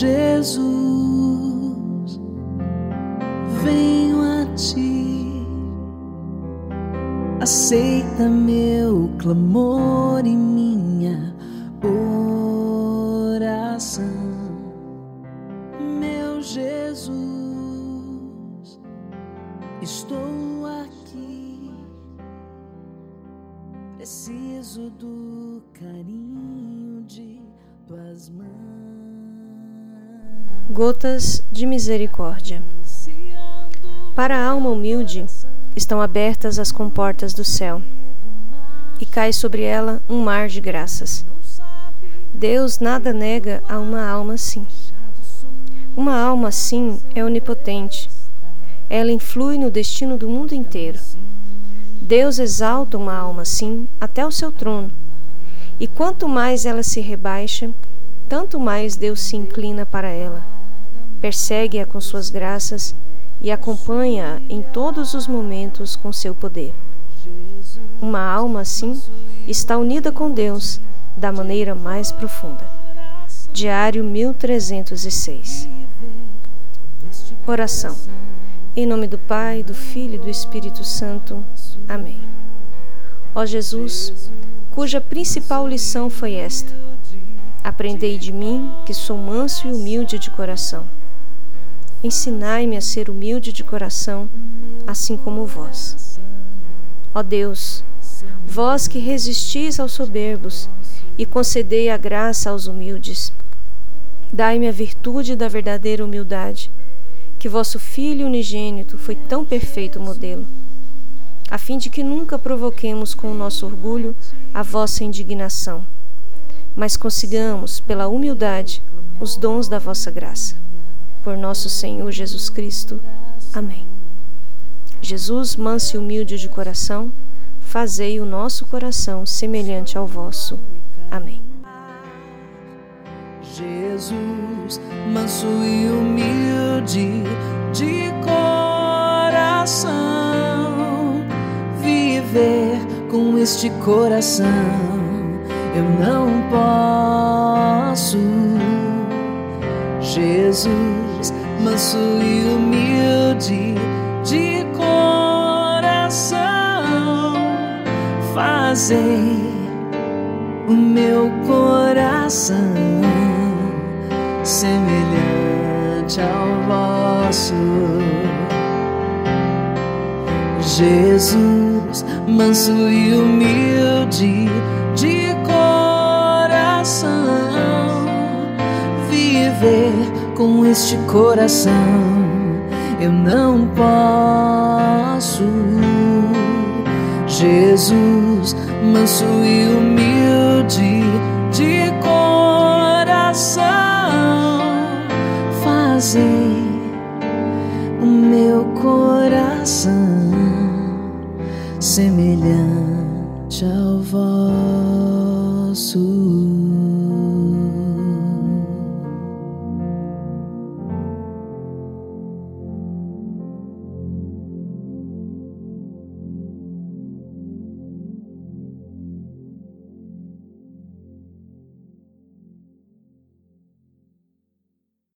Jesus, venho a ti. Aceita meu clamor e minha oração, meu Jesus. Estou aqui, preciso do carinho de tuas mãos. Gotas de Misericórdia. Para a alma humilde estão abertas as comportas do céu, e cai sobre ela um mar de graças. Deus nada nega a uma alma assim. Uma alma assim é onipotente. Ela influi no destino do mundo inteiro. Deus exalta uma alma assim até o seu trono. E quanto mais ela se rebaixa, tanto mais Deus se inclina para ela persegue-a com suas graças e acompanha-a em todos os momentos com seu poder. Uma alma assim está unida com Deus da maneira mais profunda. Diário 1306. Oração. Em nome do Pai, do Filho e do Espírito Santo. Amém. Ó Jesus, cuja principal lição foi esta: Aprendei de mim, que sou manso e humilde de coração ensinai-me a ser humilde de coração, assim como vós. Ó Deus, vós que resistis aos soberbos e concedei a graça aos humildes, dai-me a virtude da verdadeira humildade, que vosso Filho unigênito foi tão perfeito modelo, a fim de que nunca provoquemos com o nosso orgulho a vossa indignação, mas consigamos, pela humildade, os dons da vossa graça por nosso Senhor Jesus Cristo. Amém. Jesus, manso e humilde de coração, fazei o nosso coração semelhante ao vosso. Amém. Jesus, manso e humilde de coração, viver com este coração eu não posso. Jesus, manso e humilde de coração, fazei o meu coração semelhante ao vosso. Jesus, manso e humilde de coração, viver com este coração eu não posso. Jesus, manso e humilde de coração, fazei o meu coração semelhante ao